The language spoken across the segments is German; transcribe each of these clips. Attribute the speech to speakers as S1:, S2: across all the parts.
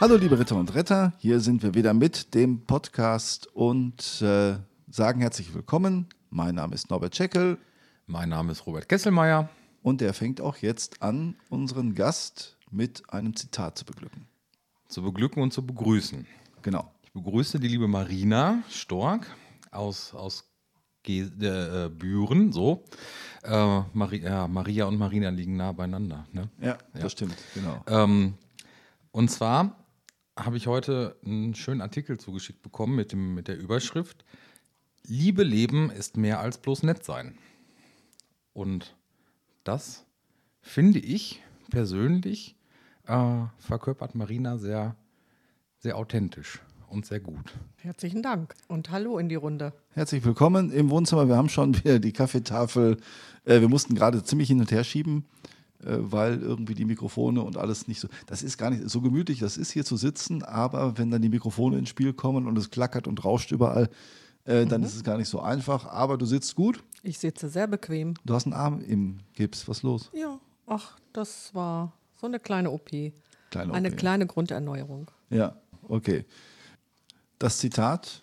S1: Hallo liebe Ritter und Retter, hier sind wir wieder mit dem Podcast und äh, sagen herzlich willkommen. Mein Name ist Norbert Scheckel.
S2: Mein Name ist Robert Kesselmeier.
S1: Und er fängt auch jetzt an, unseren Gast mit einem Zitat zu beglücken.
S2: Zu beglücken und zu begrüßen.
S1: Genau.
S2: Ich begrüße die liebe Marina Stork aus, aus Ge äh, Büren, so. Äh, Mari ja, Maria und Marina liegen nah beieinander. Ne?
S1: Ja, ja, das stimmt, genau.
S2: Ähm, und zwar habe ich heute einen schönen Artikel zugeschickt bekommen mit, dem, mit der Überschrift Liebe leben ist mehr als bloß nett sein. Und das finde ich persönlich äh, verkörpert Marina sehr, sehr authentisch und sehr gut.
S3: Herzlichen Dank und hallo in die Runde.
S1: Herzlich willkommen im Wohnzimmer. Wir haben schon wieder die Kaffeetafel. Äh, wir mussten gerade ziemlich hin und her schieben, weil irgendwie die Mikrofone und alles nicht so. Das ist gar nicht so gemütlich, das ist hier zu sitzen, aber wenn dann die Mikrofone ins Spiel kommen und es klackert und rauscht überall, äh, dann mhm. ist es gar nicht so einfach. Aber du sitzt gut.
S3: Ich sitze sehr bequem.
S1: Du hast einen Arm im Gips. Was ist los?
S3: Ja, ach, das war so eine kleine OP.
S1: Kleine
S3: eine kleine Grunderneuerung.
S1: Ja, okay. Das Zitat,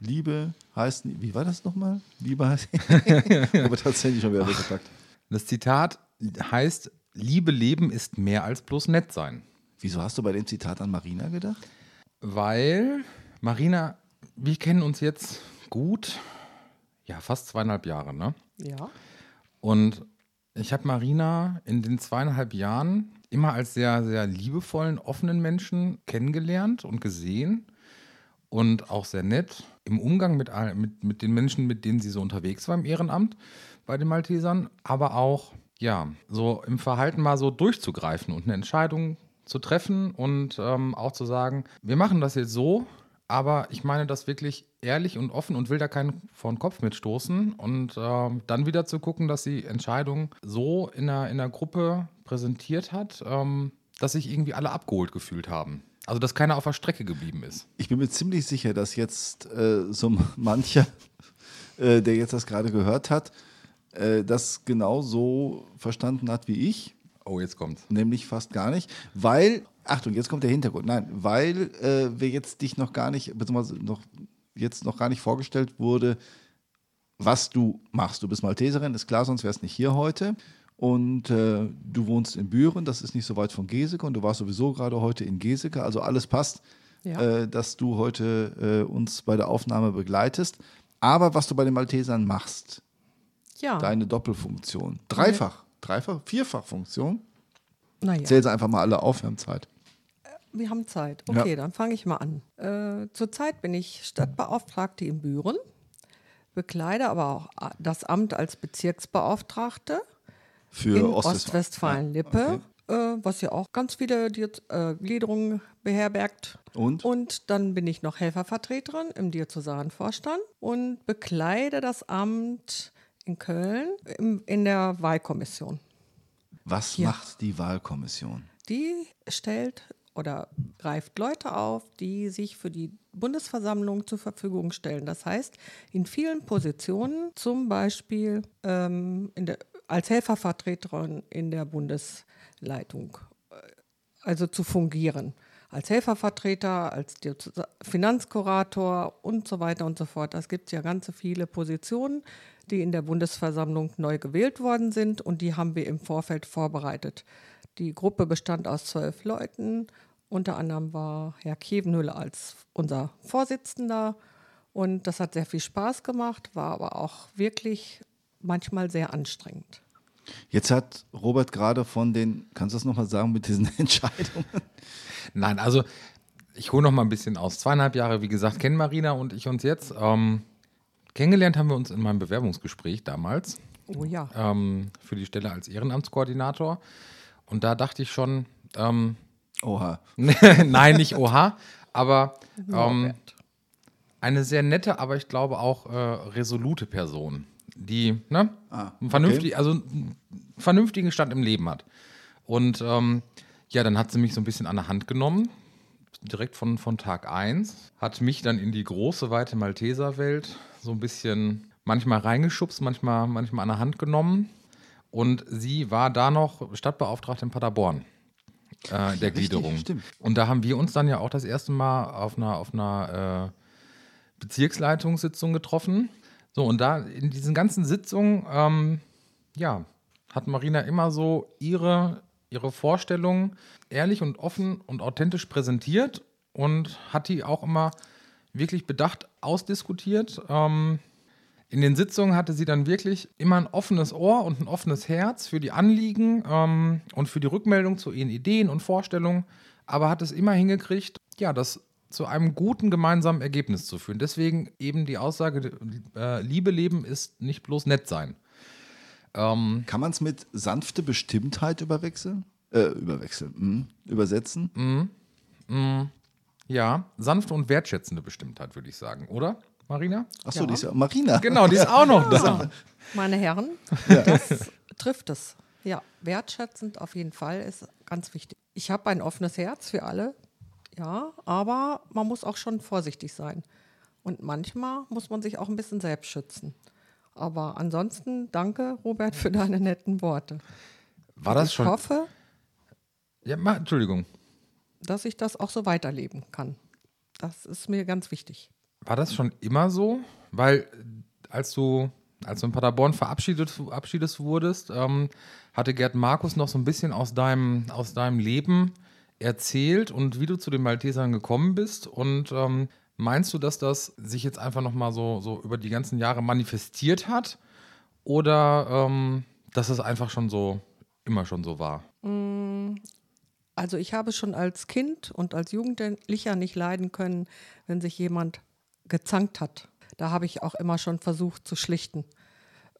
S1: Liebe heißt, wie war das nochmal? Liebe heißt, aber tatsächlich schon wieder weggepackt.
S2: Das Zitat heißt, Liebe leben ist mehr als bloß nett sein.
S1: Wieso hast du bei dem Zitat an Marina gedacht?
S2: Weil Marina, wir kennen uns jetzt gut, ja, fast zweieinhalb Jahre, ne?
S3: Ja.
S2: Und ich habe Marina in den zweieinhalb Jahren immer als sehr, sehr liebevollen, offenen Menschen kennengelernt und gesehen und auch sehr nett im Umgang mit, mit, mit den Menschen, mit denen sie so unterwegs war im Ehrenamt bei den Maltesern, aber auch, ja, so im Verhalten mal so durchzugreifen und eine Entscheidung zu treffen und ähm, auch zu sagen, wir machen das jetzt so, aber ich meine das wirklich ehrlich und offen und will da keinen vor den Kopf mitstoßen. Und äh, dann wieder zu gucken, dass die Entscheidung so in der, in der Gruppe präsentiert hat, ähm, dass sich irgendwie alle abgeholt gefühlt haben. Also, dass keiner auf der Strecke geblieben ist.
S1: Ich bin mir ziemlich sicher, dass jetzt äh, so mancher, äh, der jetzt das gerade gehört hat, äh, das genau so verstanden hat wie ich.
S2: Oh, jetzt kommt's.
S1: Nämlich fast gar nicht, weil, Achtung, jetzt kommt der Hintergrund. Nein, weil äh, wir jetzt dich noch gar nicht, beziehungsweise noch, jetzt noch gar nicht vorgestellt wurde, was du machst. Du bist Malteserin, ist klar, sonst wärst nicht hier heute. Und äh, du wohnst in Büren, das ist nicht so weit von Geseke und du warst sowieso gerade heute in Geseke. Also alles passt, ja. äh, dass du heute äh, uns bei der Aufnahme begleitest. Aber was du bei den Maltesern machst,
S3: ja.
S1: deine Doppelfunktion, dreifach, okay. dreifach, vierfach Funktion.
S3: Naja.
S1: Zähl sie einfach mal alle auf, wir haben Zeit.
S3: Äh, wir haben Zeit. Okay, ja. dann fange ich mal an. Äh, zurzeit bin ich Stadtbeauftragte in Büren, bekleide aber auch das Amt als Bezirksbeauftragte
S1: für
S3: in Ostwestfalen-Lippe. Okay. Äh, was ja auch ganz viele äh, Gliederungen beherbergt.
S1: Und?
S3: Und dann bin ich noch Helfervertreterin im Diözesanvorstand und bekleide das Amt in Köln in der Wahlkommission.
S1: Was ja. macht die Wahlkommission?
S3: Die stellt oder greift Leute auf, die sich für die Bundesversammlung zur Verfügung stellen. Das heißt, in vielen Positionen, zum Beispiel ähm, in der als Helfervertreterin in der Bundesleitung, äh, also zu fungieren. Als Helfervertreter, als Finanzkurator und so weiter und so fort. Das gibt ja ganz viele Positionen, die in der Bundesversammlung neu gewählt worden sind und die haben wir im Vorfeld vorbereitet. Die Gruppe bestand aus zwölf Leuten. Unter anderem war Herr Kevenhülle als unser Vorsitzender. Und das hat sehr viel Spaß gemacht, war aber auch wirklich manchmal sehr anstrengend.
S1: Jetzt hat Robert gerade von den, kannst du das nochmal sagen mit diesen Entscheidungen?
S2: Nein, also ich hole noch mal ein bisschen aus. Zweieinhalb Jahre, wie gesagt, kennen Marina und ich uns jetzt. Ähm, kennengelernt haben wir uns in meinem Bewerbungsgespräch damals.
S3: Oh ja.
S2: Ähm, für die Stelle als Ehrenamtskoordinator. Und da dachte ich schon. Ähm,
S1: oha.
S2: Nein, nicht oha, aber ähm, eine sehr nette, aber ich glaube auch äh, resolute Person die ne, ah, okay. vernünftig, also einen vernünftigen Stand im Leben hat. Und ähm, ja, dann hat sie mich so ein bisschen an der Hand genommen, direkt von, von Tag 1, hat mich dann in die große, weite Malteserwelt so ein bisschen manchmal reingeschubst, manchmal, manchmal an der Hand genommen. Und sie war da noch Stadtbeauftragte in Paderborn. äh, der Gliederung.
S1: stimmt.
S2: Und da haben wir uns dann ja auch das erste Mal auf einer, auf einer äh, Bezirksleitungssitzung getroffen. So, und da in diesen ganzen Sitzungen, ähm, ja, hat Marina immer so ihre, ihre Vorstellungen ehrlich und offen und authentisch präsentiert und hat die auch immer wirklich bedacht ausdiskutiert. Ähm, in den Sitzungen hatte sie dann wirklich immer ein offenes Ohr und ein offenes Herz für die Anliegen ähm, und für die Rückmeldung zu ihren Ideen und Vorstellungen, aber hat es immer hingekriegt, ja, das zu einem guten gemeinsamen Ergebnis zu führen. Deswegen eben die Aussage, äh, Liebe leben ist nicht bloß nett sein. Ähm,
S1: Kann man es mit sanfte Bestimmtheit überwechseln? Äh, überwechseln. Mhm. Übersetzen?
S2: Ja, sanfte und wertschätzende Bestimmtheit, würde ich sagen, oder, Marina?
S1: Achso,
S3: Ja.
S1: die ist ja Marina.
S2: Genau, die ist auch noch da.
S3: Meine Herren, das trifft es. Ja, wertschätzend auf jeden Fall ist ganz wichtig. Ich habe ein offenes Herz für alle, ja, aber man muss auch schon vorsichtig sein. Und manchmal muss man sich auch ein bisschen selbst schützen. Aber ansonsten danke, Robert, für deine netten Worte.
S2: War das
S3: ich
S2: schon?
S3: hoffe,
S2: Ja, ma, Entschuldigung.
S3: Dass ich das auch so weiterleben kann. Das ist mir ganz wichtig.
S2: War das schon immer so? Weil als du, als du in Paderborn verabschiedet, verabschiedet wurdest, ähm, hatte Gerd Markus noch so ein bisschen aus deinem, aus deinem Leben erzählt und wie du zu den Maltesern gekommen bist. Und ähm, meinst du, dass das sich jetzt einfach nochmal so, so über die ganzen Jahre manifestiert hat? Oder ähm, dass es einfach schon so, immer schon so war?
S3: Also ich habe schon als Kind und als Jugendlicher nicht leiden können, wenn sich jemand gezankt hat. Da habe ich auch immer schon versucht zu schlichten.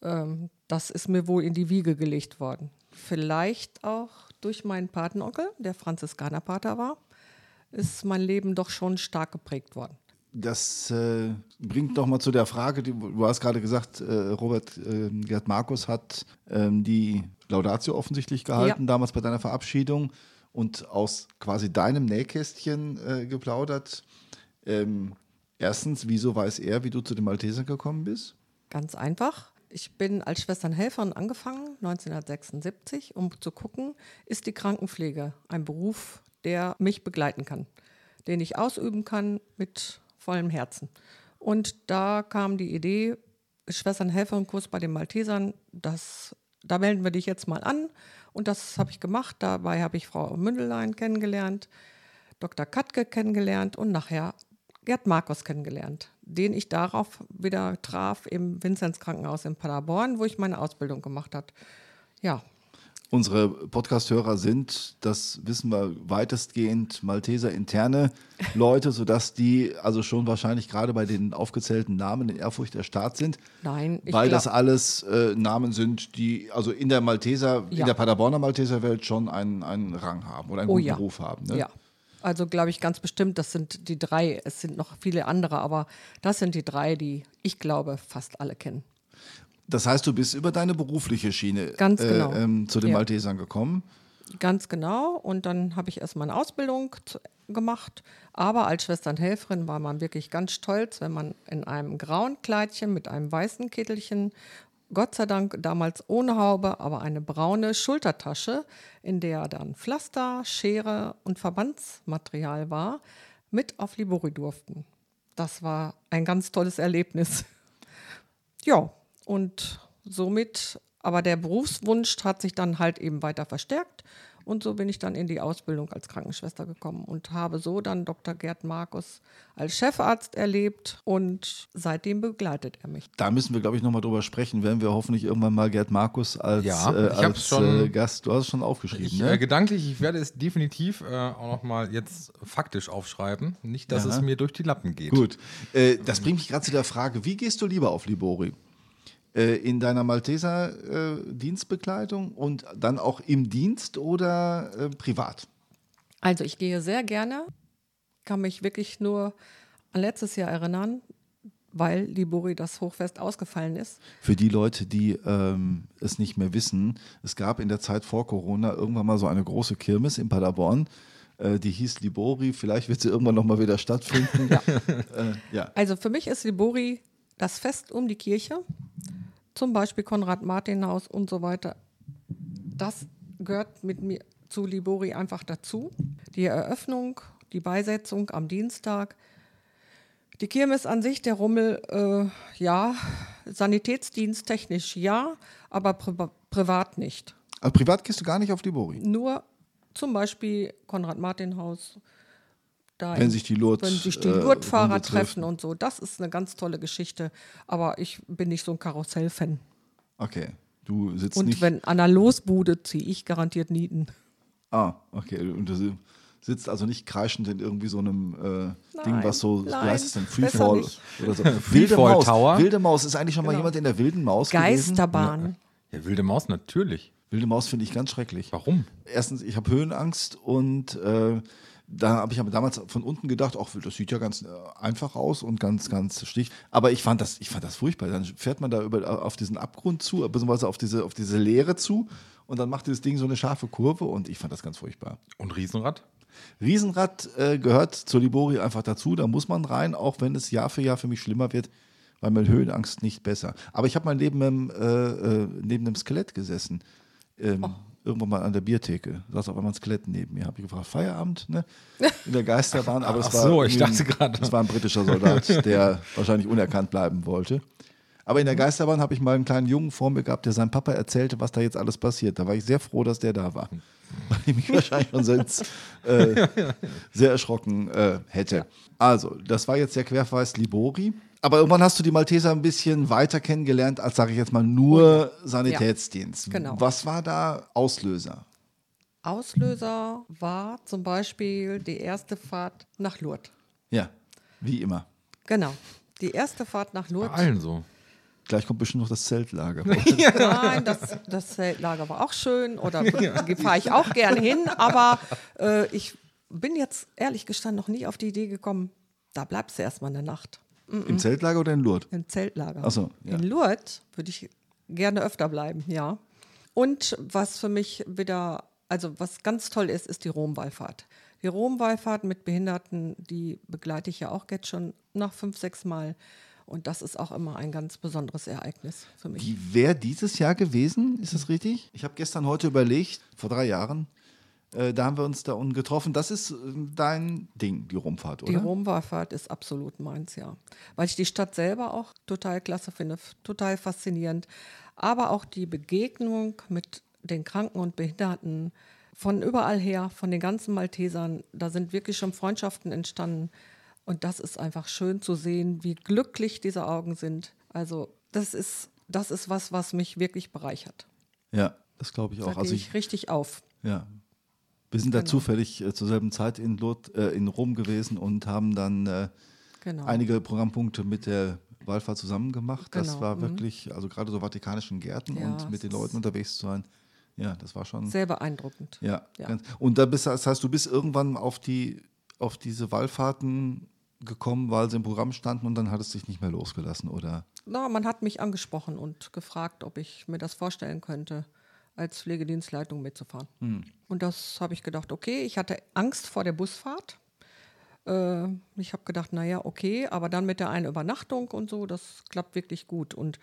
S3: Ähm, das ist mir wohl in die Wiege gelegt worden. Vielleicht auch durch meinen Patenonkel, der Franziskanerpater war, ist mein Leben doch schon stark geprägt worden.
S1: Das äh, bringt noch mal zu der Frage, die, du hast gerade gesagt, äh, Robert äh, Gerd Markus hat ähm, die Laudatio offensichtlich gehalten,
S3: Ja.
S1: damals bei deiner Verabschiedung und aus quasi deinem Nähkästchen äh, geplaudert. Ähm, erstens, wieso weiß er, wie du zu den Maltesern gekommen bist?
S3: Ganz einfach. Ich bin als Schwesternhelferin angefangen, 1976, um zu gucken, ist die Krankenpflege ein Beruf, der mich begleiten kann, den ich ausüben kann mit vollem Herzen. Und da kam die Idee, Schwesternhelferin-Kurs bei den Maltesern, das, da melden wir dich jetzt mal an. Und das habe ich gemacht. Dabei habe ich Frau Mündelein kennengelernt, Dr. Katke kennengelernt und nachher Gerd Markus kennengelernt, den ich darauf wieder traf im Vinzenz Krankenhaus in Paderborn, wo ich meine Ausbildung gemacht habe. Ja,
S1: Unsere Podcast-Hörer sind, das wissen wir weitestgehend, Malteser interne Leute, sodass die also schon wahrscheinlich gerade bei den aufgezählten Namen in Ehrfurcht der Staat sind.
S3: nein, ich
S1: weil das alles äh, Namen sind, die also in der Malteser, in
S3: Ja.
S1: der Paderborner Malteser Welt schon einen, einen Rang haben oder einen
S3: Oh
S1: guten
S3: ja.
S1: Beruf haben. Ne?
S3: Ja. Also glaube ich ganz bestimmt, das sind die drei. Es sind noch viele andere, aber das sind die drei, die ich glaube fast alle kennen.
S1: Das heißt, du bist über deine berufliche Schiene
S3: Ganz genau.
S1: äh, ähm, zu den
S3: Ja.
S1: Maltesern gekommen.
S3: Ganz genau. Und dann habe ich erst meine Ausbildung zu, gemacht. Aber als Schwesternhelferin war man wirklich ganz stolz, wenn man in einem grauen Kleidchen mit einem weißen Kittelchen, Gott sei Dank damals ohne Haube, aber eine braune Schultertasche, in der dann Pflaster, Schere und Verbandsmaterial war, mit auf Libori durften. Das war ein ganz tolles Erlebnis. Ja, und somit, aber der Berufswunsch hat sich dann halt eben weiter verstärkt. Und so bin ich dann in die Ausbildung als Krankenschwester gekommen und habe so dann Dr. Gerd Markus als Chefarzt erlebt und seitdem begleitet er mich.
S1: Da müssen wir, glaube ich, nochmal drüber sprechen, werden wir hoffentlich irgendwann mal Gerd Markus als,
S2: Ja,
S1: äh, als
S2: schon-
S1: äh, Gast, du hast es schon aufgeschrieben,
S2: Ich,
S1: ne?
S2: äh, gedanklich, ich werde es definitiv äh, auch nochmal jetzt faktisch aufschreiben. Nicht, dass
S1: Ja.
S2: es mir durch die Lappen geht.
S1: Gut, äh, das bringt mich gerade zu der Frage, wie gehst du lieber auf Libori? Äh, in deiner Malteser äh, Dienstbekleidung und dann auch im Dienst oder äh, privat?
S3: Also ich gehe sehr gerne, kann mich wirklich nur an letztes Jahr erinnern, weil Libori das Hochfest ausgefallen ist.
S1: Für die Leute, die ähm, es nicht mehr wissen, es gab in der Zeit vor Corona irgendwann mal so eine große Kirmes in Paderborn. Äh, die hieß Libori. Vielleicht wird sie irgendwann noch mal wieder stattfinden. ja. Äh, ja.
S3: Also für mich ist Libori das Fest um die Kirche, zum Beispiel Konrad-Martin-Haus und so weiter. Das gehört mit mir zu Libori einfach dazu. Die Eröffnung, die Beisetzung am Dienstag, die Kirmes an sich, der Rummel, äh, ja, Sanitätsdienst technisch ja, aber pri privat nicht.
S1: Also privat gehst du gar nicht auf Libori.
S3: Nur zum Beispiel Konrad-Martin-Haus. Da
S1: Wenn sich die Lourdes,
S3: wenn sich die
S1: äh,
S3: Lourdes-Fahrer
S1: trifft.
S3: treffen und so. Das ist eine ganz tolle Geschichte. Aber ich bin nicht so ein Karussell-Fan.
S1: Okay. Du sitzt
S3: Und
S1: nicht.
S3: wenn an der Losbude ziehe ich garantiert Nieten.
S1: ah, okay. Und du sitzt also nicht kreischend in irgendwie so einem äh, Ding,
S3: Nein,
S1: was so, wie
S3: nein,
S1: heißt es denn?
S3: besser
S1: Freefall
S3: nicht.
S1: oder so. Wilde
S2: Freefall
S1: Maus.
S2: Tower?
S1: Wilde Maus. Ist eigentlich schon mal
S3: Genau.
S1: jemand in der wilden Maus gewesen?
S3: Geisterbahn.
S2: Ja, wilde Maus, natürlich.
S1: Wilde Maus finde ich ganz schrecklich.
S2: Warum?
S1: Erstens, ich habe Höhenangst und äh, da habe ich aber damals von unten gedacht, ach, das sieht ja ganz äh, einfach aus und ganz, ganz schlicht. Aber ich fand das, ich fand das furchtbar. Dann fährt man da über, auf diesen Abgrund zu, beziehungsweise auf diese, auf diese Leere zu und dann macht dieses Ding so eine scharfe Kurve und ich fand das ganz furchtbar.
S2: Und Riesenrad?
S1: Riesenrad äh, gehört zur Libori einfach dazu, da muss man rein, auch wenn es Jahr für Jahr für mich schlimmer wird, weil mir Höhenangst nicht besser. Aber ich habe mal neben einem, äh, äh, neben einem Skelett gesessen. Ähm, Irgendwann mal an der Biertheke. Da saß auf einmal ein Skelett neben mir. Habe ich gefragt, Feierabend, ne? In der Geisterbahn. Aber es
S2: Ach
S1: war
S2: so, ich dachte gerade.
S1: Es war ein britischer Soldat, der wahrscheinlich unerkannt bleiben wollte. Aber in der Geisterbahn habe ich mal einen kleinen Jungen vor mir gehabt, der seinem Papa erzählte, was da jetzt alles passiert. Da war ich sehr froh, dass der da war. Weil ich mich wahrscheinlich schon sonst äh, sehr erschrocken äh, hätte. Also, das war jetzt der Querverweis Libori. Aber irgendwann hast du die Malteser ein bisschen weiter kennengelernt, als sage ich jetzt mal nur Sanitätsdienst.
S3: genau.
S1: Was war da Auslöser?
S3: Auslöser war zum Beispiel die erste Fahrt nach Lourdes.
S1: Ja, wie immer.
S3: Genau. Die erste Fahrt nach
S2: Bei
S3: Lourdes.
S2: allen so.
S1: Gleich kommt bestimmt noch das Zeltlager.
S3: Nein, das, das Zeltlager war auch schön oder fahre ich auch gern hin, aber äh, ich bin jetzt ehrlich gestanden noch nie auf die Idee gekommen, da bleibst du erstmal eine Nacht
S1: Im Zeltlager oder in Lourdes?
S3: im Zeltlager.
S1: Ach so, ja.
S3: In Lourdes würde ich gerne öfter bleiben, ja. Und was für mich wieder, also was ganz toll ist, ist die Romwallfahrt. Die Romwallfahrt mit Behinderten, die begleite ich ja auch jetzt schon nach fünf, sechs Mal. Und das ist auch immer ein ganz besonderes Ereignis für mich.
S1: Die wäre dieses Jahr gewesen, ist das richtig? Ich habe gestern heute überlegt, vor drei Jahren, da haben wir uns da unten getroffen. Das ist äh, dein Ding, die Rumfahrt, oder?
S3: Die Romwallfahrt ist absolut meins, ja. Weil ich die Stadt selber auch total klasse finde, total faszinierend. Aber auch die Begegnung mit den Kranken und Behinderten von überall her, von den ganzen Maltesern, da sind wirklich schon Freundschaften entstanden. Und das ist einfach schön zu sehen, wie glücklich diese Augen sind. Also das ist, das ist was, was mich wirklich bereichert.
S1: Ja, das glaube ich
S3: Da
S1: auch.
S3: gehe
S1: Also
S3: ich
S1: ich,
S3: richtig auf.
S1: ja. Wir sind da
S3: Genau.
S1: zufällig äh, zur selben Zeit in, Lourdes, äh, in Rom gewesen und haben dann äh,
S3: Genau.
S1: einige Programmpunkte mit der Wallfahrt zusammen gemacht. Das
S3: Genau,
S1: war
S3: mhm.
S1: wirklich, also gerade so vatikanischen Gärten
S3: Ja,
S1: und mit den Leuten unterwegs zu sein. Ja, das war schon.
S3: Sehr beeindruckend.
S1: Ja,
S3: Ja.
S1: Und da bist, das heißt, du bist irgendwann auf die auf diese Wallfahrten gekommen, weil sie im Programm standen und dann hat es dich nicht mehr losgelassen, oder?
S3: Na, man hat mich angesprochen und gefragt, ob ich mir das vorstellen könnte, als Pflegedienstleitung mitzufahren. Und das habe ich gedacht, okay, ich hatte Angst vor der Busfahrt. Äh, ich habe gedacht, naja, okay, aber dann mit der einen Übernachtung und so, das klappt wirklich gut. Und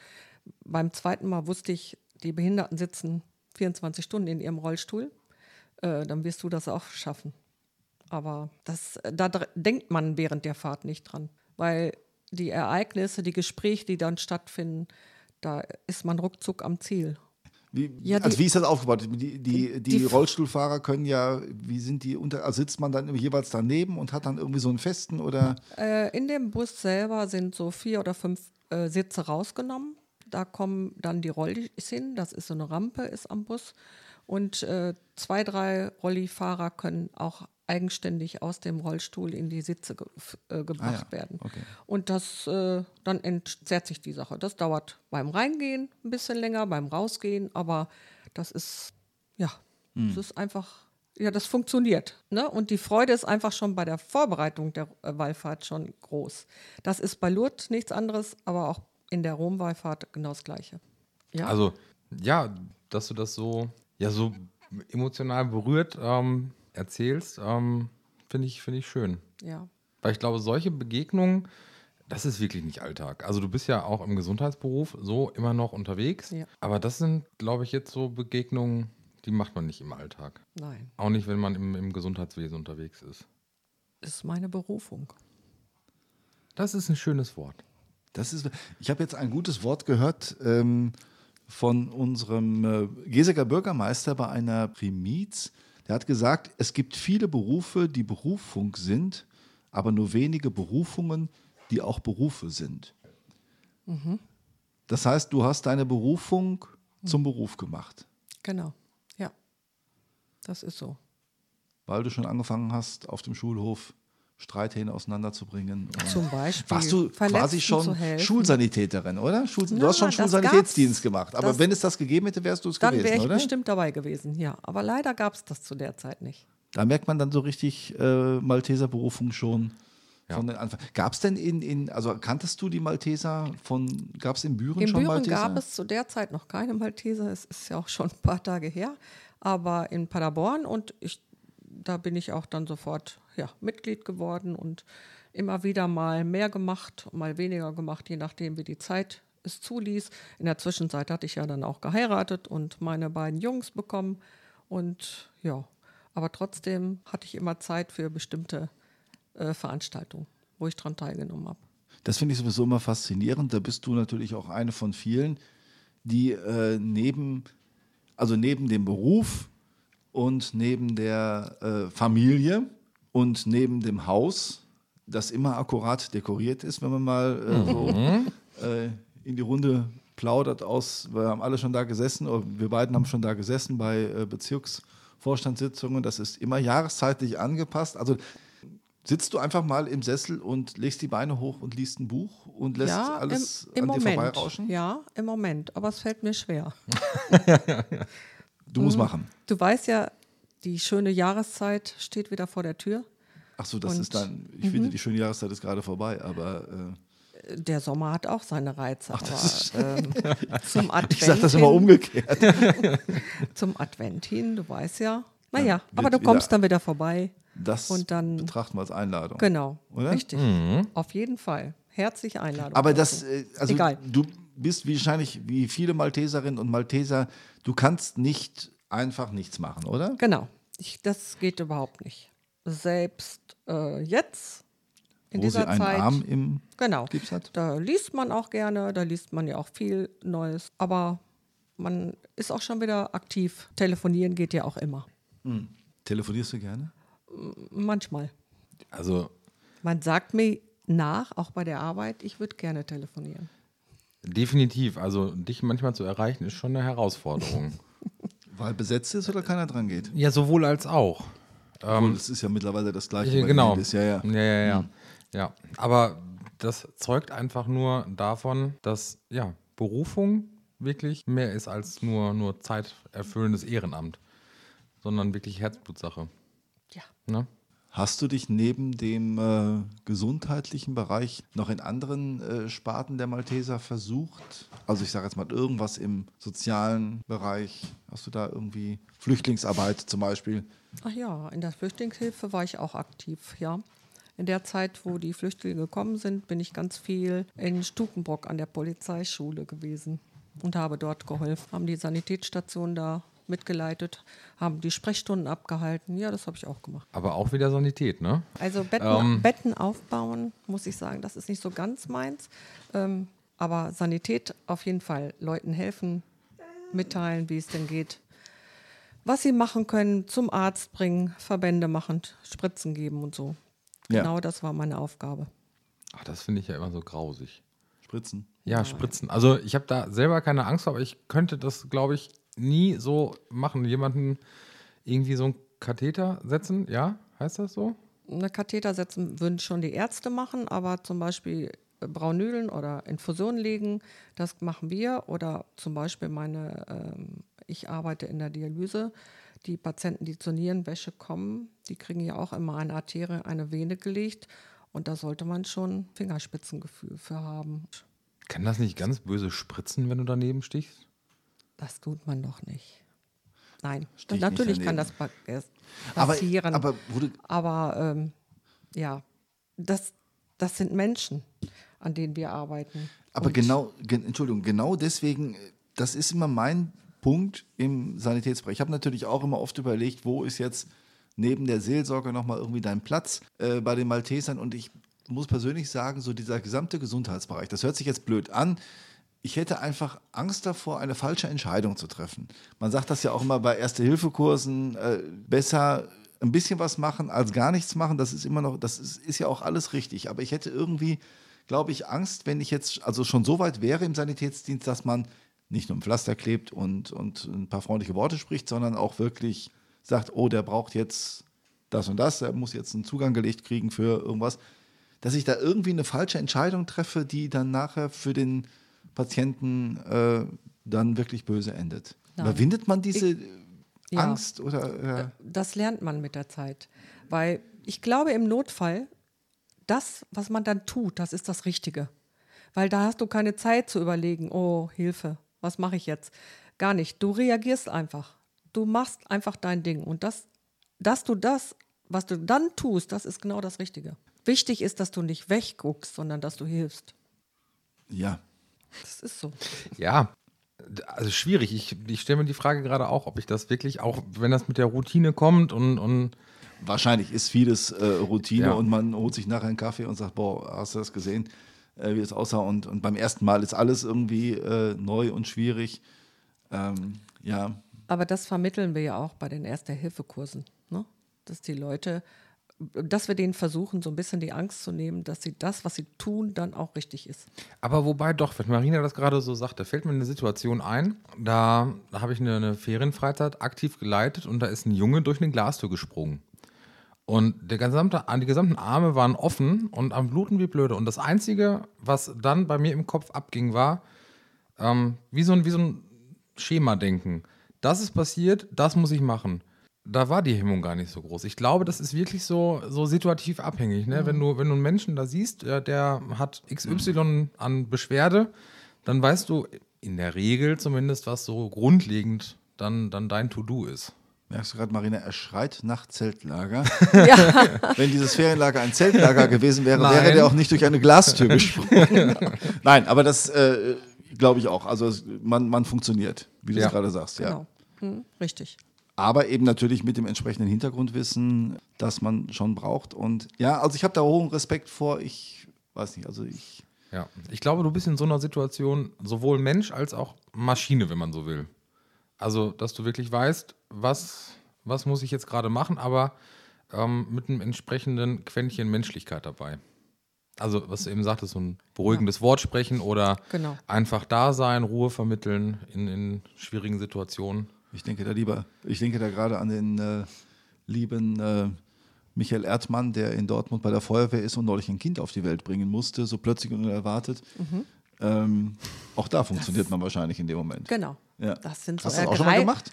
S3: beim zweiten Mal wusste ich, die Behinderten sitzen 24 Stunden in ihrem Rollstuhl. Äh, dann wirst du das auch schaffen. Aber das, da denkt man während der Fahrt nicht dran, weil die Ereignisse, die Gespräche, die dann stattfinden, da ist man ruckzuck am Ziel.
S1: Wie,
S3: Ja, die-
S1: also wie ist das aufgebaut? Die, die, die,
S3: die-
S1: Rollstuhlfahrer können ja, wie sind die unter, also sitzt man dann jeweils daneben und hat dann irgendwie so einen festen oder?
S3: Äh, in dem Bus selber sind so vier oder fünf äh, Sitze rausgenommen. Da kommen dann die Rollis hin, das ist so eine Rampe, ist am Bus. Und äh, zwei, drei Rollifahrer können auch eigenständig aus dem Rollstuhl in die Sitze ge äh, gebracht
S1: Ah ja,
S3: werden.
S1: okay.
S3: Und das, äh, dann entzerrt sich die Sache. Das dauert beim Reingehen ein bisschen länger, beim Rausgehen, aber das ist, ja, das ist einfach, ja, das funktioniert. Ne? Und die Freude ist einfach schon bei der Vorbereitung der äh, Wallfahrt schon groß. Das ist bei Lourdes nichts anderes, aber auch in der Rom-Wallfahrt genau das Gleiche. Ja,
S2: Also, ja, dass du das so, ja, so emotional berührt ähm, erzählst, ähm, finde ich, finde ich schön.
S3: ja.
S2: Weil ich glaube, solche Begegnungen, das ist wirklich nicht Alltag. Also du bist ja auch im Gesundheitsberuf so immer noch unterwegs.
S3: Ja.
S2: Aber das sind, glaube ich, jetzt so Begegnungen, Die macht man nicht im Alltag.
S3: Nein,
S2: Auch nicht, wenn man im, im Gesundheitswesen unterwegs ist.
S3: ist meine Berufung.
S2: Das ist ein schönes Wort.
S1: Das ist, ich habe jetzt ein gutes Wort gehört ähm, von unserem äh, Geseker Bürgermeister bei einer Primiz. Der hat gesagt, es gibt viele Berufe, die Berufung sind, aber nur wenige Berufungen, die auch Berufe sind. Das heißt, du hast deine Berufung zum Beruf gemacht,
S3: Genau, ja. Das ist so.
S1: weil du schon angefangen hast, auf dem Schulhof Streithähne auseinanderzubringen.
S3: Zum Beispiel.
S1: Warst du
S3: Verletzten
S1: quasi schon. Schulsanitäterin, oder? Schul du
S3: Na,
S1: hast schon Schulsanitätsdienst gemacht. Aber
S3: Das-
S1: wenn es das gegeben hätte, wärst du es
S3: Dann wäre
S1: gewesen,
S3: ich
S1: oder?
S3: bestimmt dabei gewesen, ja. Aber leider gab es das zu der Zeit nicht.
S1: Da merkt man dann so richtig äh, Malteser Berufung schon
S2: Ja.
S1: von den Anfang. Gab es denn in, in, also kanntest du die Malteser von, gab es in Büren
S3: In
S1: schon
S3: Büren
S1: Malteser?
S3: gab es zu der Zeit noch keine Malteser. Es ist ja auch schon ein paar Tage her. Aber in Paderborn und ich, da bin ich auch dann sofort ja, Mitglied geworden und immer wieder mal mehr gemacht, mal weniger gemacht, je nachdem, wie die Zeit es zuließ. In der Zwischenzeit hatte ich ja dann auch geheiratet und meine beiden Jungs bekommen. Und ja, aber trotzdem hatte ich immer Zeit für bestimmte äh, Veranstaltungen, wo ich daran teilgenommen habe.
S1: Das finde ich sowieso immer faszinierend. Da bist du natürlich auch eine von vielen, die äh, neben, also neben dem Beruf und neben der äh, Familie und neben dem Haus, das immer akkurat dekoriert ist, wenn man mal äh, so äh, in die Runde plaudert aus, wir haben alle schon da gesessen, oder wir beiden haben schon da gesessen bei äh, Bezirksvorstandssitzungen, das ist immer jahreszeitlich angepasst. Also sitzt du einfach mal im Sessel und legst die Beine hoch und liest ein Buch und lässt alles
S3: im, im
S1: an dir
S3: Moment.
S1: vorbeirauschen?
S3: Ja, im Moment. Aber es fällt mir schwer.
S1: Du
S3: Mhm.
S1: musst machen.
S3: Du weißt ja, die schöne Jahreszeit steht wieder vor der Tür.
S1: Ach so, das
S3: Und-
S1: ist dann, ich finde, die schöne Jahreszeit ist gerade vorbei, aber äh,
S3: Der Sommer hat auch seine Reize.
S1: das
S3: aber ähm, zum Advent.
S1: ich sage das immer umgekehrt.
S3: Zum Advent hin, du weißt ja. Naja, aber du
S1: wieder-
S3: kommst dann wieder vorbei.
S1: Das
S3: Und dann-
S1: betrachten wir als Einladung.
S3: Genau.
S1: Oder?
S3: Richtig. Auf jeden Fall. Herzliche Einladung.
S1: Aber das, äh, also
S3: Egal.
S1: du bist wahrscheinlich wie viele Malteserinnen und Malteser, du kannst nicht einfach nichts machen, oder?
S3: Genau. Ich, das geht überhaupt nicht. Selbst äh, jetzt, in
S1: Wo sie
S3: dieser
S1: einen
S3: Zeit.
S1: Arm im
S3: Genau.
S1: Gips hat?
S3: Da liest man auch gerne, da liest man ja auch viel Neues. Aber man ist auch schon wieder aktiv. Telefonieren geht ja auch immer.
S1: Telefonierst du gerne?
S3: Manchmal.
S2: Also
S3: Man sagt mir nach, auch bei der Arbeit, ich würde gerne telefonieren.
S2: Definitiv, also dich manchmal zu erreichen, ist schon eine Herausforderung.
S1: Weil besetzt ist oder keiner dran geht?
S2: ja, sowohl als auch.
S1: Obwohl, das ist ja mittlerweile das gleiche. Bei
S2: genau.
S1: Handys, Ja, ja.
S2: Ja, ja, ja. ja. Aber das zeugt einfach nur davon, dass ja, Berufung wirklich mehr ist als nur, nur zeiterfüllendes Ehrenamt, sondern wirklich Herzblutsache.
S3: Ja.
S2: Ne?
S1: Hast du dich neben dem äh, gesundheitlichen Bereich noch in anderen äh, Sparten der Malteser versucht? Also ich sage jetzt mal irgendwas im sozialen Bereich. Hast du da irgendwie Flüchtlingsarbeit zum Beispiel?
S3: Ach ja, in der Flüchtlingshilfe war ich auch aktiv, ja. In der Zeit, wo die Flüchtlinge gekommen sind, bin ich ganz viel in Stukenbrock an der Polizeischule gewesen und habe dort geholfen. Haben die Sanitätsstation da mitgeleitet, haben die Sprechstunden abgehalten. Ja, das habe ich auch gemacht.
S2: Aber auch wieder Sanität, ne?
S3: Also Betten,
S2: Ähm.
S3: Betten aufbauen, muss ich sagen, das ist nicht so ganz meins. Ähm, aber Sanität auf jeden Fall. Leuten helfen, mitteilen, wie es denn geht. Was sie machen können, zum Arzt bringen, Verbände machen, Spritzen geben und so.
S1: Ja.
S3: Genau das war meine Aufgabe.
S2: Ach, das finde ich ja immer so grausig.
S1: Spritzen.
S2: Ja, Spritzen. Also ich habe da selber keine Angst vor, aber ich könnte das, glaube ich, nie so machen. Jemanden irgendwie so einen Katheter setzen, ja? Heißt das so?
S3: Eine Katheter setzen würden schon die Ärzte machen, aber zum Beispiel äh, Braunüdeln oder Infusionen legen, das machen wir. Oder zum Beispiel meine, ähm, ich arbeite in der Dialyse. Die Patienten, die zur Nierenwäsche kommen, die kriegen ja auch immer eine Arterie, eine Vene gelegt. Und da sollte man schon Fingerspitzengefühl für haben.
S2: Kann das nicht ganz böse spritzen, wenn du daneben stichst?
S3: Das tut man doch nicht. Nein,
S1: Stich
S3: natürlich kann das pa-
S1: Aber,
S3: passieren.
S1: aber wurde,
S3: Aber ähm, ja, das, das sind Menschen, an denen wir arbeiten.
S1: aber
S3: Und
S1: genau, gen, Entschuldigung, genau deswegen, äh, das ist immer mein Punkt im Sanitätsbereich. Ich habe natürlich auch immer oft überlegt, wo ist jetzt neben der Seelsorge nochmal irgendwie dein Platz äh, bei den Maltesern und ich muss persönlich sagen, so dieser gesamte Gesundheitsbereich, das hört sich jetzt blöd an, ich hätte einfach Angst davor, eine falsche Entscheidung zu treffen. Man sagt das ja auch immer bei Erste-Hilfe-Kursen, äh, besser ein bisschen was machen als gar nichts machen. Das ist immer noch, das ist, ist ja auch alles richtig. Aber ich hätte irgendwie, glaube ich, Angst, wenn ich jetzt also schon so weit wäre im Sanitätsdienst, dass man nicht nur ein Pflaster klebt und, und ein paar freundliche Worte spricht, sondern auch wirklich sagt, oh, der braucht jetzt das und das, er muss jetzt einen Zugang gelegt kriegen für irgendwas, dass ich da irgendwie eine falsche Entscheidung treffe, die dann nachher für den Patienten äh, dann wirklich böse endet.
S3: Nein.
S1: Überwindet man diese
S3: Ich- ja.
S1: Angst oder äh,
S3: Das lernt man mit der Zeit. Weil ich glaube, im Notfall, das, was man dann tut, das ist das Richtige. Weil da hast du keine Zeit zu überlegen, oh, Hilfe, was mache ich jetzt? Gar nicht. Du reagierst einfach. Du machst einfach dein Ding. Und das, dass du das, was du dann tust, das ist genau das Richtige. Wichtig ist, dass du nicht wegguckst, sondern dass du hilfst.
S1: ja.
S3: Das ist so.
S2: Ja, also schwierig. Ich, ich stelle mir die Frage gerade auch, ob ich das wirklich, auch wenn das mit der Routine kommt und, und
S1: Wahrscheinlich ist vieles äh, Routine
S2: Ja.
S1: und man holt sich nachher einen Kaffee und sagt, boah, hast du das gesehen, äh, wie es aussah? Und, und beim ersten Mal ist alles irgendwie äh, neu und schwierig. Ähm, ja,
S3: Aber das vermitteln wir ja auch bei den Erste-Hilfe-Kursen, ne? dass die Leute, dass wir denen versuchen, so ein bisschen die Angst zu nehmen, dass sie das, was sie tun, dann auch richtig ist.
S2: Aber wobei doch, wenn Marina das gerade so sagt, da fällt mir eine Situation ein. Da, da habe ich eine, eine Ferienfreizeit aktiv geleitet und da ist ein Junge durch eine Glastür gesprungen. Und der gesamte, die gesamten Arme waren offen und am Bluten wie blöde. Und das Einzige, was dann bei mir im Kopf abging, war ähm, wie, so ein, wie so ein Schema-Denken. Das ist passiert, das muss ich machen. Da war die Hemmung gar nicht so groß. Ich glaube, das ist wirklich so, so situativ abhängig. Ne? Wenn, du, wenn du einen Menschen da siehst, der, der hat XY an Beschwerde, dann weißt du in der Regel zumindest, was so grundlegend dann, dann dein To-Do ist.
S1: merkst du gerade, Marina, er schreit nach Zeltlager.
S3: Ja,
S1: Wenn dieses Ferienlager ein Zeltlager gewesen wäre, wäre
S2: Nein.
S1: der auch nicht durch eine Glastür gesprungen. Nein, aber das äh, glaube ich auch. Also man, man funktioniert, wie du es
S2: Ja.
S1: gerade sagst. Ja.
S3: genau. Hm, richtig.
S1: Aber eben natürlich mit dem entsprechenden Hintergrundwissen, das man schon braucht. Und ja, also ich habe da hohen Respekt vor. Ich weiß nicht, also ich.
S2: Ja, ich glaube, du bist in so einer Situation sowohl Mensch als auch Maschine, wenn man so will. Also, dass du wirklich weißt, was, was muss ich jetzt gerade machen, aber ähm, mit einem entsprechenden Quäntchen Menschlichkeit dabei. Also, was du eben sagtest, so ein beruhigendes Wort sprechen oder
S3: Genau.
S2: einfach da sein, Ruhe vermitteln in, in schwierigen Situationen.
S1: Ich denke da lieber, ich denke da gerade an den äh, lieben äh, Michael Erdmann, der in Dortmund bei der Feuerwehr ist und neulich ein Kind auf die Welt bringen musste, so plötzlich und unerwartet. Ähm, auch da funktioniert man wahrscheinlich in dem Moment.
S3: Genau.
S1: Ja.
S3: Das sind so
S1: Hast du das auch schon mal gemacht?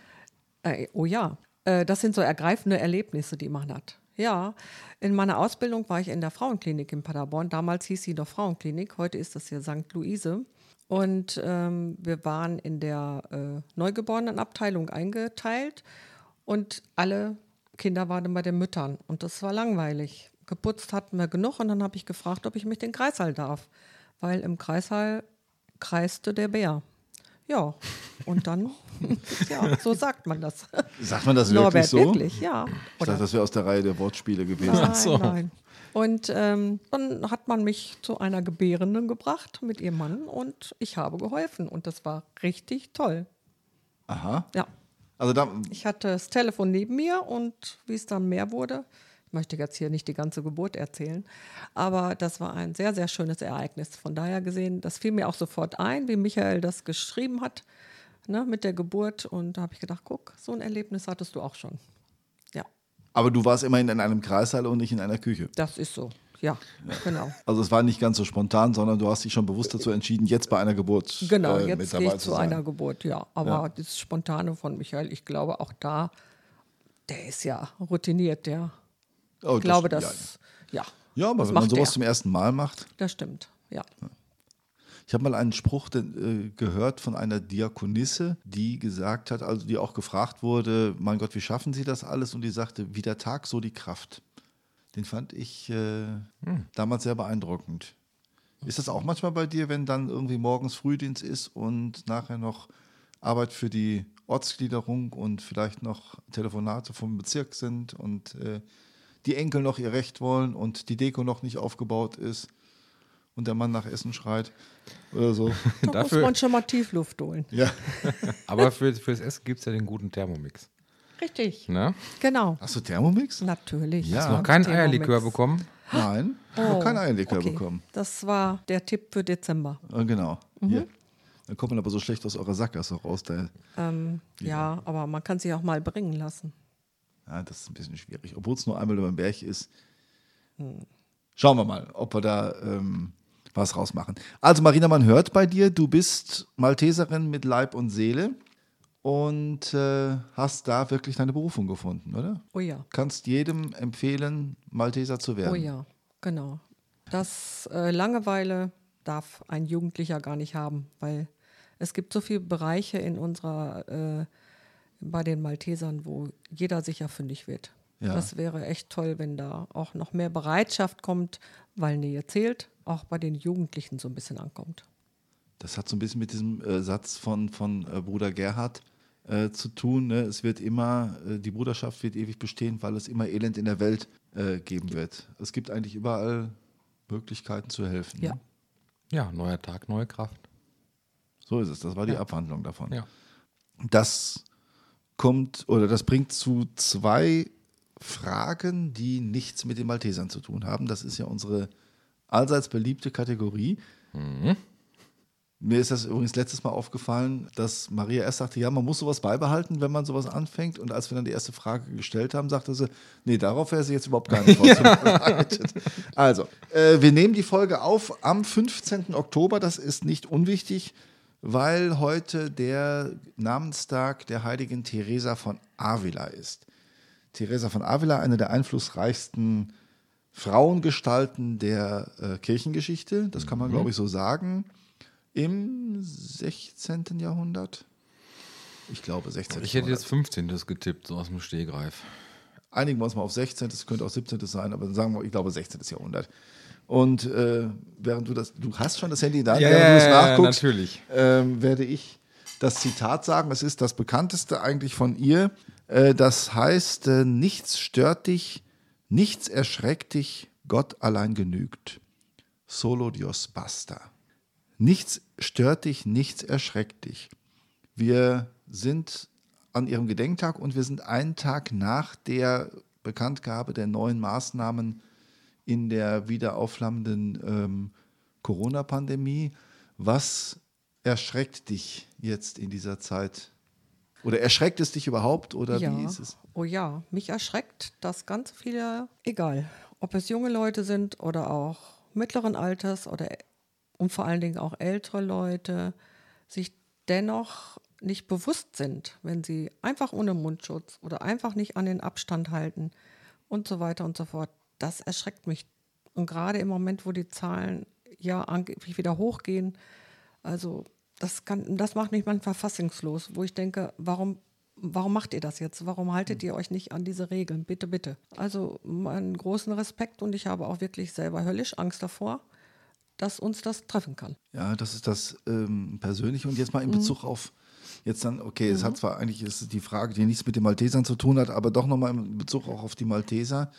S3: Äh, oh ja, äh, das sind so ergreifende Erlebnisse, die man hat. Ja, in meiner Ausbildung war ich in der Frauenklinik in Paderborn. Damals hieß sie noch Frauenklinik, heute ist das hier St. Luise. Und ähm, wir waren in der äh, Neugeborenenabteilung eingeteilt und alle Kinder waren bei den Müttern. Und das war langweilig. Geputzt hatten wir genug und dann habe ich gefragt, ob ich mich den Kreissaal darf. Weil im Kreissaal kreiste der Bär. Ja, und dann, ja, so sagt man das.
S1: Sagt man das
S3: Norbert,
S1: wirklich so?
S3: wirklich, ja.
S1: Ich dachte, das wäre aus der Reihe der Wortspiele gewesen.
S3: Nein,
S2: so.
S3: nein. Und ähm, dann hat man mich zu einer Gebärenden gebracht mit ihrem Mann und ich habe geholfen und das war richtig toll.
S1: Aha.
S3: Ja,
S1: Also da,
S3: ich hatte das Telefon neben mir und wie es dann mehr wurde, ich möchte jetzt hier nicht die ganze Geburt erzählen, aber das war ein sehr, sehr schönes Ereignis. Von daher gesehen, das fiel mir auch sofort ein, wie Michael das geschrieben hat ne, mit der Geburt und da habe ich gedacht, guck, so ein Erlebnis hattest du auch schon. Ja,
S1: aber du warst immerhin in einem Kreissaal und nicht in einer Küche.
S3: das ist so. Ja, genau.
S1: Also es war nicht ganz so spontan, sondern du hast dich schon bewusst dazu entschieden, jetzt bei einer Geburt
S3: Genau,
S1: äh, mit
S3: jetzt
S1: dabei
S3: gehe ich
S1: zu
S3: zu
S1: sein.
S3: einer Geburt, ja. Aber
S1: Ja.
S3: das Spontane von Michael, ich glaube auch da, der ist ja routiniert, der.
S1: Oh,
S3: Ich glaube,
S1: das,
S3: das, ja.
S1: Ja, ja aber
S3: das
S1: wenn man sowas
S3: der.
S1: zum ersten Mal macht.
S3: Das stimmt, ja.
S1: Ich habe mal einen Spruch den, äh, gehört von einer Diakonisse, die gesagt hat, also die auch gefragt wurde, mein Gott, wie schaffen Sie das alles? Und die sagte, wie der Tag, so die Kraft. Den fand ich äh, damals sehr beeindruckend. Ist das auch manchmal bei dir, wenn dann irgendwie morgens Frühdienst ist und nachher noch Arbeit für die Ortsgliederung und vielleicht noch Telefonate vom Bezirk sind und äh, die Enkel noch ihr Recht wollen und die Deko noch nicht aufgebaut ist und der Mann nach Essen schreit oder so.
S3: Da muss
S2: Dafür-
S3: man schon mal Tiefluft holen.
S1: ja.
S2: Aber für, fürs Essen gibt es ja den guten Thermomix.
S3: Richtig.
S2: Ne?
S3: Genau.
S1: Hast du Thermomix?
S3: Natürlich.
S1: Ja.
S2: Hast du noch keinen Eierlikör bekommen?
S1: Nein, ich habe
S3: Oh,
S1: noch keinen Eierlikör
S3: okay.
S1: bekommen.
S3: Das war der Tipp für Dezember.
S1: Äh, genau.
S3: Mhm.
S1: Hier. Dann kommt man aber so schlecht aus eurer Sackgasse raus. Da,
S3: Ähm, ja, aber man kann sie auch mal bringen lassen.
S1: ja, das ist ein bisschen schwierig. Obwohl es nur einmal über den Berg ist.
S3: Hm.
S1: Schauen wir mal, ob wir da ähm, was rausmachen. Also Marina, man hört bei dir, du bist Malteserin mit Leib und Seele und äh, hast da wirklich deine Berufung gefunden, oder?
S3: Oh ja.
S1: Kannst jedem empfehlen, Malteser zu werden.
S3: Oh ja, genau. Das äh, Langeweile darf ein Jugendlicher gar nicht haben, weil es gibt so viele Bereiche in unserer, äh, bei den Maltesern, wo jeder sicher fündig wird.
S1: Ja.
S3: Das wäre echt toll, wenn da auch noch mehr Bereitschaft kommt, weil Nähe zählt, auch bei den Jugendlichen so ein bisschen ankommt.
S1: Das hat so ein bisschen mit diesem äh, Satz von, von äh, Bruder Gerhard äh, zu tun. Ne? Es wird immer, äh, die Bruderschaft wird ewig bestehen, weil es immer Elend in der Welt äh, geben wird. Es gibt eigentlich überall Möglichkeiten zu helfen.
S3: Ja.
S1: Ne?
S2: Ja, neuer Tag, neue Kraft.
S1: So ist es. Das war die Abwandlung davon.
S2: Ja.
S1: Das kommt oder das bringt zu zwei Fragen, die nichts mit den Maltesern zu tun haben. Das ist ja unsere allseits beliebte Kategorie. Mir ist das übrigens letztes Mal aufgefallen, dass Maria erst sagte, ja, man muss sowas beibehalten, wenn man sowas anfängt. Und als wir dann die erste Frage gestellt haben, sagte sie, nee, darauf wäre sie jetzt überhaupt gar nicht vorbereitet. Also, äh, wir nehmen die Folge auf am 15. Oktober. Das ist nicht unwichtig, weil heute der Namenstag der heiligen Teresa von Avila ist. Teresa von Avila, eine der einflussreichsten Frauengestalten der äh, Kirchengeschichte, das kann man, glaube ich, so sagen, im 16. Jahrhundert. Ich glaube 16.
S2: Ich hätte jetzt 15. getippt, so aus dem Stehgreif.
S1: Einigen wir uns mal auf 16. Es könnte auch 17. sein, aber sagen wir, ich glaube 16. Jahrhundert. Und äh, während du das, du hast schon das Handy da,
S2: Ja,
S1: während
S2: ja,
S1: du es nachguckst,
S2: natürlich.
S1: ähm, werde ich das Zitat sagen. Es ist das bekannteste eigentlich von ihr. Äh, das heißt, äh, nichts stört dich, nichts erschreckt dich, Gott allein genügt. Solo Dios basta. Nichts stört dich, nichts erschreckt dich. Wir sind an ihrem Gedenktag und wir sind einen Tag nach der Bekanntgabe der neuen Maßnahmen in der wieder aufflammenden ähm, Corona-Pandemie. Was erschreckt dich jetzt in dieser Zeit? Oder erschreckt es dich überhaupt oder
S3: ja.
S1: wie ist es?
S3: Oh ja, mich erschreckt, dass ganz viele, egal, ob es junge Leute sind oder auch mittleren Alters oder und vor allen Dingen auch ältere Leute, sich dennoch nicht bewusst sind, wenn sie einfach ohne Mundschutz oder einfach nicht an den Abstand halten und so weiter und so fort. Das erschreckt mich. Und gerade im Moment, wo die Zahlen ja angeblich wieder hochgehen, also das, kann, das macht mich manchmal fassungslos, wo ich denke, warum, warum macht ihr das jetzt? Warum haltet ihr euch nicht an diese Regeln? Bitte, bitte. Also meinen großen Respekt und ich habe auch wirklich selber höllisch Angst davor, dass uns das treffen kann.
S1: Ja, das ist das ähm, Persönliche. Und jetzt mal in Bezug auf, jetzt dann, okay, es hat zwar eigentlich ist die Frage, die nichts mit den Maltesern zu tun hat, aber doch nochmal in Bezug auch auf die Malteser.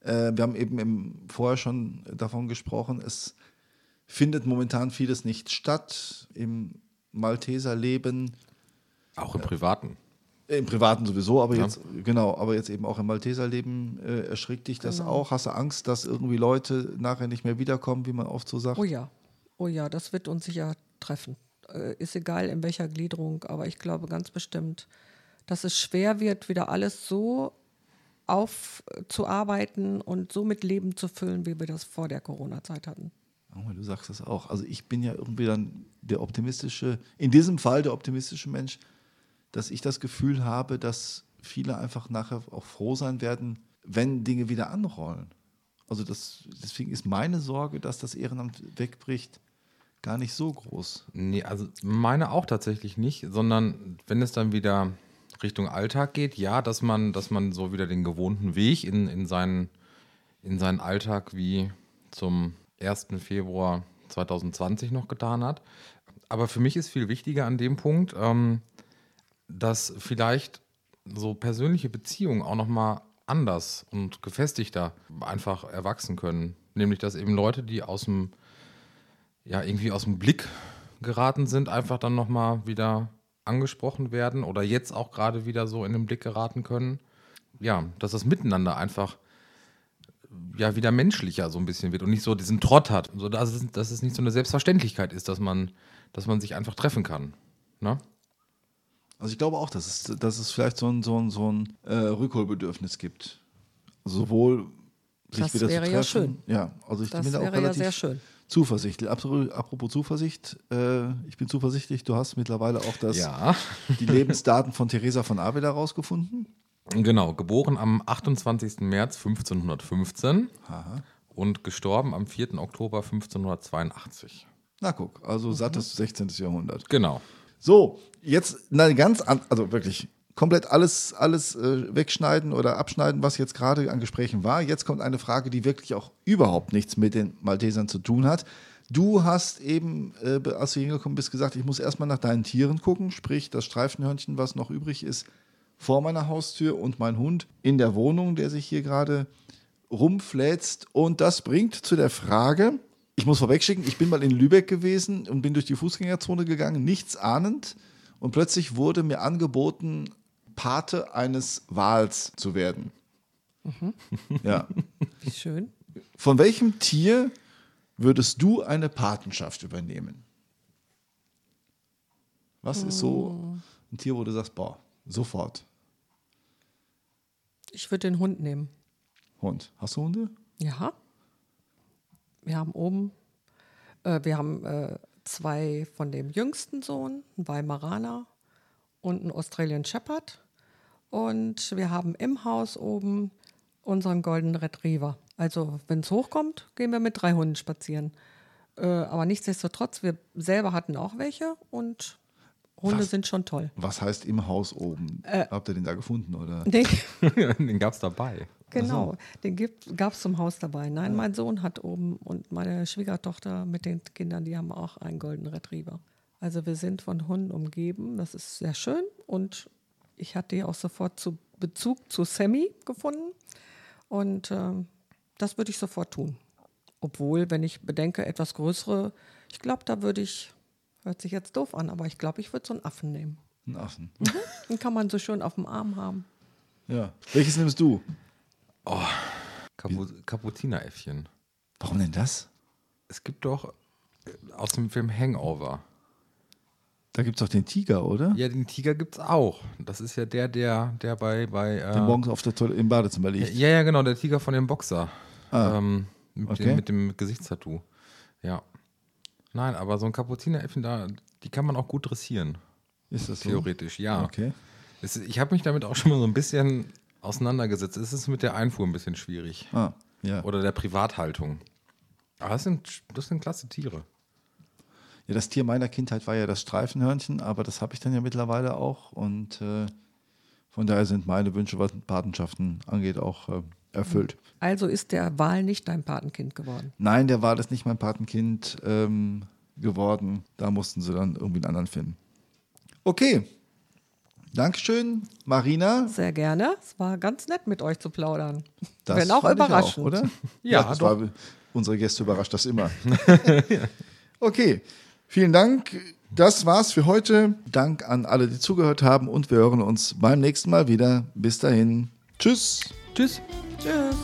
S1: Äh, wir haben eben im, vorher schon davon gesprochen, es findet momentan vieles nicht statt im Malteserleben.
S2: Auch im Privaten.
S1: Im Privaten sowieso, aber
S2: Ja.
S1: jetzt, genau, aber jetzt eben auch im Malteserleben äh, erschrickt dich das auch? Hast du Angst, dass irgendwie Leute nachher nicht mehr wiederkommen, wie man oft so sagt?
S3: Oh ja, oh ja, das wird uns sicher treffen. Äh, ist egal in welcher Gliederung, aber ich glaube ganz bestimmt, dass es schwer wird, wieder alles so aufzuarbeiten und so mit Leben zu füllen, wie wir das vor der Corona-Zeit hatten.
S1: Du sagst das auch. Also ich bin ja irgendwie dann der optimistische, in diesem Fall der optimistische Mensch, dass ich das Gefühl habe, dass viele einfach nachher auch froh sein werden, wenn Dinge wieder anrollen. Also das, deswegen ist meine Sorge, dass das Ehrenamt wegbricht, gar nicht so groß.
S2: Nee, also meine auch tatsächlich nicht, sondern wenn es dann wieder Richtung Alltag geht, ja, dass man, dass man so wieder den gewohnten Weg in, in, seinen, in seinen Alltag wie zum 1. Februar 2020 noch getan hat. Aber für mich ist viel wichtiger an dem Punkt, ähm, dass vielleicht so persönliche Beziehungen auch nochmal anders und gefestigter einfach erwachsen können. Nämlich, dass eben Leute, die aus dem, ja, irgendwie aus dem Blick geraten sind, einfach dann nochmal wieder angesprochen werden oder jetzt auch gerade wieder so in den Blick geraten können. Ja, dass das Miteinander einfach ja wieder menschlicher so ein bisschen wird und nicht so diesen Trott hat. So, dass, es, dass es nicht so eine Selbstverständlichkeit ist, dass man, dass man sich einfach treffen kann. Ne?
S1: Also ich glaube auch, dass es, dass es vielleicht so ein, so ein, so ein äh, Rückholbedürfnis gibt. Sowohl sich
S3: Das
S1: wieder
S3: wäre
S1: zu
S3: ja
S1: treffen.
S3: schön.
S1: Ja, also ich
S3: Das
S1: bin da auch
S3: wäre ja
S1: relativ
S3: sehr schön.
S1: zuversichtlich. Absolut, apropos Zuversicht, äh, ich bin zuversichtlich, du hast mittlerweile auch das,
S2: Ja.
S1: die Lebensdaten von Theresa von Avila rausgefunden.
S2: Genau, geboren am 28. März 1515
S1: Aha.
S2: und gestorben am 4. Oktober 1582.
S1: Na guck, also sattes 16. Jahrhundert.
S2: Genau.
S1: So, jetzt na, ganz an, also wirklich komplett alles, alles äh, wegschneiden oder abschneiden, was jetzt gerade an Gesprächen war. Jetzt kommt eine Frage, die wirklich auch überhaupt nichts mit den Maltesern zu tun hat. Du hast eben, äh, als du hingekommen bist, gesagt, ich muss erstmal nach deinen Tieren gucken, sprich das Streifenhörnchen, was noch übrig ist, vor meiner Haustür und mein Hund in der Wohnung, der sich hier gerade rumfläzt. Und das bringt zu der Frage, ich muss vorwegschicken, ich bin mal in Lübeck gewesen und bin durch die Fußgängerzone gegangen, nichts ahnend. Und plötzlich wurde mir angeboten, Pate eines Wals zu werden. Ja.
S3: Wie schön.
S1: Von welchem Tier würdest du eine Patenschaft übernehmen? Was ist so ein Tier, wo du sagst, boah, sofort.
S3: Ich würde den Hund nehmen.
S1: Hund. Hast du Hunde?
S3: Ja. Wir haben oben, äh, wir haben äh, zwei von dem jüngsten Sohn, einen Weimaraner und einen Australian Shepherd. Und wir haben im Haus oben unseren Golden Retriever. Also wenn es hochkommt, gehen wir mit drei Hunden spazieren. Äh, aber nichtsdestotrotz, wir selber hatten auch welche und Hunde
S1: Was?
S3: sind schon toll.
S1: Was heißt im Haus oben? Habt ihr den da gefunden? Oder?
S3: Nee,
S2: Den gab es dabei.
S3: Genau, den gab es zum Haus dabei. Nein, mein Sohn hat oben und meine Schwiegertochter mit den Kindern, die haben auch einen Golden Retriever. Also wir sind von Hunden umgeben, das ist sehr schön und ich hatte ja auch sofort zu Bezug zu Sammy gefunden und ähm, das würde ich sofort tun. Obwohl, wenn ich bedenke, etwas größere, ich glaube, da würde ich, hört sich jetzt doof an, aber ich glaube, ich würde so einen Affen nehmen.
S1: Einen Affen.
S3: Den kann man so schön auf dem Arm haben.
S1: Ja. Welches nimmst du?
S2: Kapu Kapuzineräffchen.
S1: Warum denn das?
S2: Es gibt doch äh, aus dem Film Hangover.
S1: Da gibt es doch den Tiger, oder?
S2: Ja, den Tiger gibt's auch. Das ist ja der, der, der bei, bei
S1: Der
S2: äh,
S1: morgens auf der Toilette im Badezimmer liegt.
S2: ja, ja, genau, der Tiger von dem Boxer.
S1: Ah,
S2: ähm, mit,
S1: okay.
S2: dem, mit dem Gesichtstattoo. Ja. Nein, aber so ein Kapuzineräffchen da, die kann man auch gut dressieren.
S1: Ist das so?
S2: Theoretisch, ja.
S1: Okay.
S2: Es, ich habe mich damit auch schon mal so ein bisschen auseinandergesetzt. Es ist mit der Einfuhr ein bisschen schwierig.
S1: Ah, ja.
S2: Oder der Privathaltung. Aber das sind, das sind klasse Tiere.
S1: Ja, das Tier meiner Kindheit war ja das Streifenhörnchen, aber das habe ich dann ja mittlerweile auch. Und äh, von daher sind meine Wünsche, was Patenschaften angeht, auch äh, erfüllt.
S3: Also ist der Wal nicht dein Patenkind geworden.
S1: Nein, der war das nicht mein Patenkind ähm, geworden. Da mussten sie dann irgendwie einen anderen finden. Okay. Dankeschön, Marina.
S3: Sehr gerne. Es war ganz nett, mit euch zu plaudern.
S1: Das
S3: Wenn auch überraschend.
S1: oder?
S2: Ja,
S1: das
S2: doch.
S1: war, unsere Gäste überrascht das immer. Okay, vielen Dank. Das war's für heute. Dank an alle, die zugehört haben und wir hören uns beim nächsten Mal wieder. Bis dahin. Tschüss.
S2: Tschüss.
S3: Tschüss.